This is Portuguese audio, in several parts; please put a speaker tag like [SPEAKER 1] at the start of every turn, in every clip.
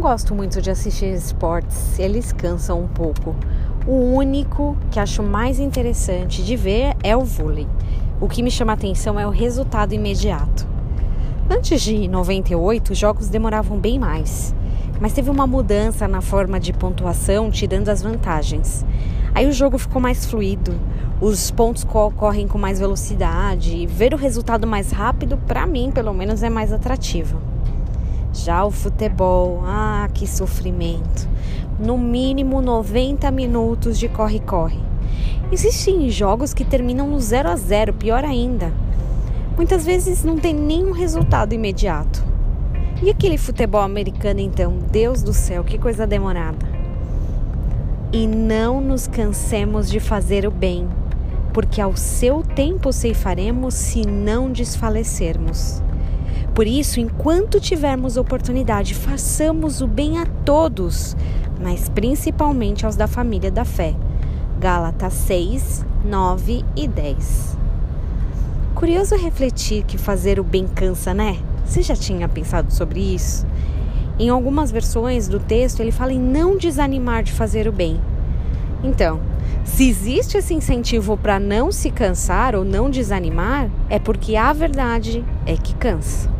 [SPEAKER 1] não gosto muito de assistir esportes, eles cansam um pouco. O único que acho mais interessante de ver é o vôlei. O que me chama atenção é o resultado imediato. Antes de 98, os jogos demoravam bem mais, mas teve uma mudança na forma de pontuação, tirando as vantagens. Aí o jogo ficou mais fluido, os pontos correm com mais velocidade ver o resultado mais rápido, para mim, pelo menos, é mais atrativo. Já o futebol, ah, que sofrimento. No mínimo 90 minutos de corre-corre. Existem jogos que terminam no 0 a 0, pior ainda. Muitas vezes não tem nenhum resultado imediato. E aquele futebol americano então, Deus do céu, que coisa demorada. E não nos cansemos de fazer o bem, porque ao seu tempo ceifaremos se não desfalecermos. Por isso, enquanto tivermos oportunidade, façamos o bem a todos, mas principalmente aos da família da fé. Gálatas 6, 9 e 10. Curioso refletir que fazer o bem cansa, né? Você já tinha pensado sobre isso? Em algumas versões do texto, ele fala em não desanimar de fazer o bem. Então, se existe esse incentivo para não se cansar ou não desanimar, é porque a verdade é que cansa.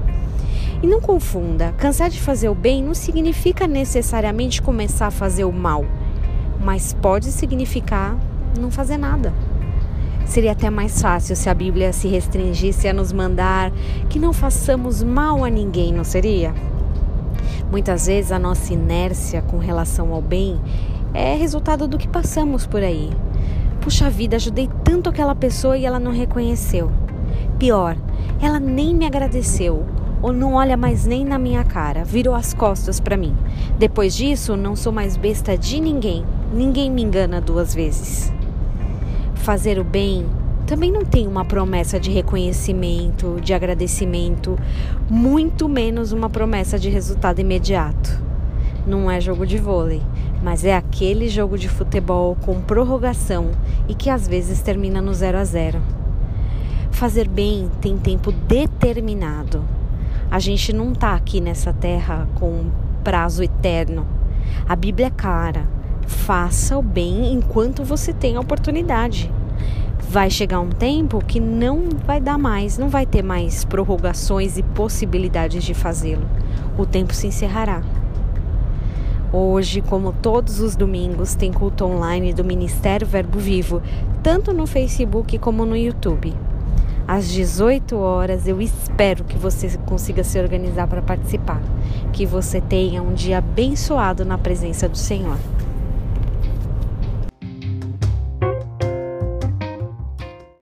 [SPEAKER 1] E não confunda, cansar de fazer o bem não significa necessariamente começar a fazer o mal, mas pode significar não fazer nada. Seria até mais fácil se a Bíblia se restringisse a nos mandar que não façamos mal a ninguém, não seria? Muitas vezes a nossa inércia com relação ao bem é resultado do que passamos por aí. Puxa vida, ajudei tanto aquela pessoa e ela não reconheceu. Pior, ela nem me agradeceu ou não olha mais nem na minha cara, virou as costas para mim. Depois disso, não sou mais besta de ninguém. Ninguém me engana duas vezes. Fazer o bem também não tem uma promessa de reconhecimento, de agradecimento, muito menos uma promessa de resultado imediato. Não é jogo de vôlei, mas é aquele jogo de futebol com prorrogação e que às vezes termina no 0 a 0. Fazer bem tem tempo determinado. A gente não está aqui nessa terra com prazo eterno. A Bíblia é clara. Faça o bem enquanto você tem a oportunidade vai chegar um tempo que não vai dar mais, não vai ter mais prorrogações e possibilidades de fazê-lo. O tempo se encerrará. Hoje, como todos os domingos, tem culto online do Ministério Verbo Vivo, tanto no Facebook como no YouTube. Às 18 horas, eu espero que você consiga se organizar para participar. Que você tenha um dia abençoado na presença do Senhor.